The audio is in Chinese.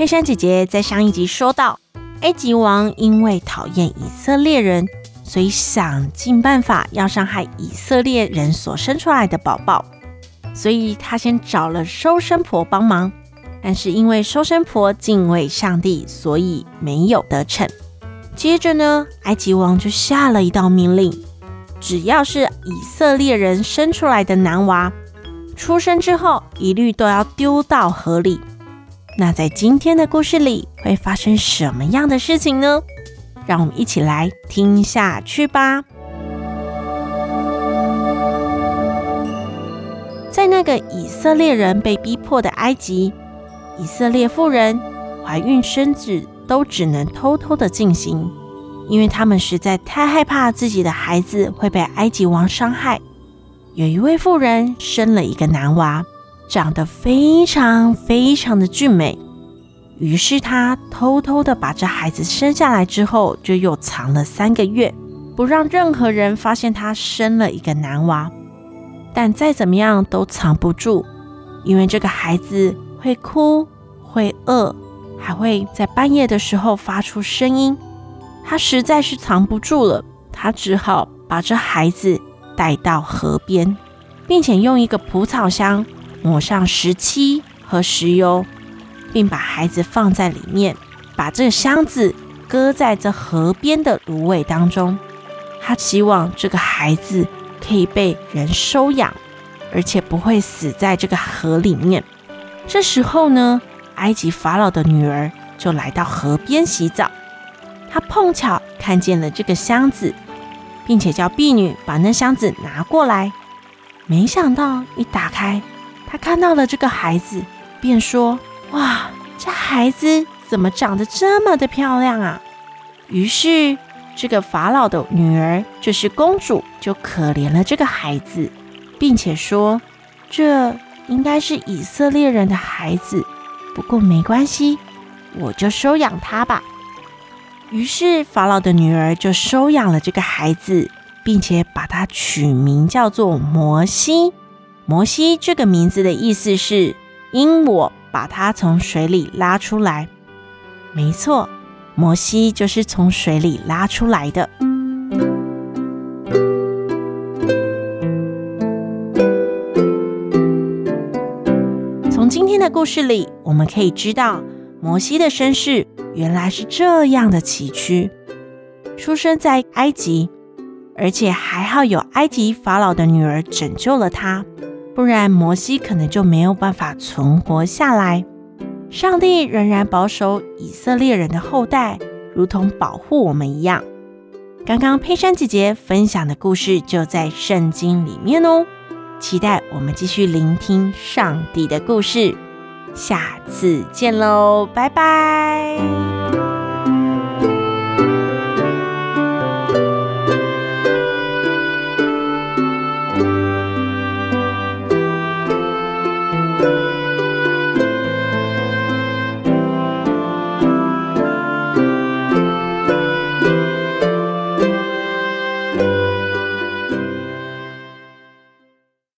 佩珊姐姐在上一集说到，埃及王因为讨厌以色列人，所以想尽办法要伤害以色列人所生出来的宝宝，所以他先找了收生婆帮忙，但是因为收生婆敬畏上帝，所以没有得逞。接着呢，埃及王就下了一道命令，只要是以色列人生出来的男娃，出生之后一律都要丢到河里。那在今天的故事里会发生什么样的事情呢？让我们一起来听下去吧。在那个以色列人被逼迫的埃及，以色列妇人怀孕生子都只能偷偷的进行，因为他们实在太害怕自己的孩子会被埃及王伤害。有一位妇人生了一个男娃。长得非常非常的俊美，于是他偷偷的把这孩子生下来之后，就又藏了三个月，不让任何人发现他生了一个男娃。但再怎么样都藏不住，因为这个孩子会哭、会饿，还会在半夜的时候发出声音。他实在是藏不住了，他只好把这孩子带到河边，并且用一个蒲草箱。抹上石漆和石油，并把孩子放在里面，把这个箱子搁在这河边的芦苇当中。他希望这个孩子可以被人收养，而且不会死在这个河里面。这时候呢，埃及法老的女儿就来到河边洗澡，她碰巧看见了这个箱子，并且叫婢女把那箱子拿过来。没想到一打开，他看到了这个孩子，便说：“哇，这孩子怎么长得这么的漂亮啊？”于是，这个法老的女儿，就是公主，就可怜了这个孩子，并且说：“这应该是以色列人的孩子，不过没关系，我就收养他吧。”于是，法老的女儿就收养了这个孩子，并且把他取名叫做摩西。摩西这个名字的意思是“因我把他从水里拉出来”。没错，摩西就是从水里拉出来的。从今天的故事里，我们可以知道，摩西的身世原来是这样的崎岖：出生在埃及，而且还好有埃及法老的女儿拯救了他。不然，摩西可能就没有办法存活下来。上帝仍然保守以色列人的后代，如同保护我们一样。刚刚佩珊姐姐分享的故事就在圣经里面哦。期待我们继续聆听上帝的故事。下次见喽，拜拜。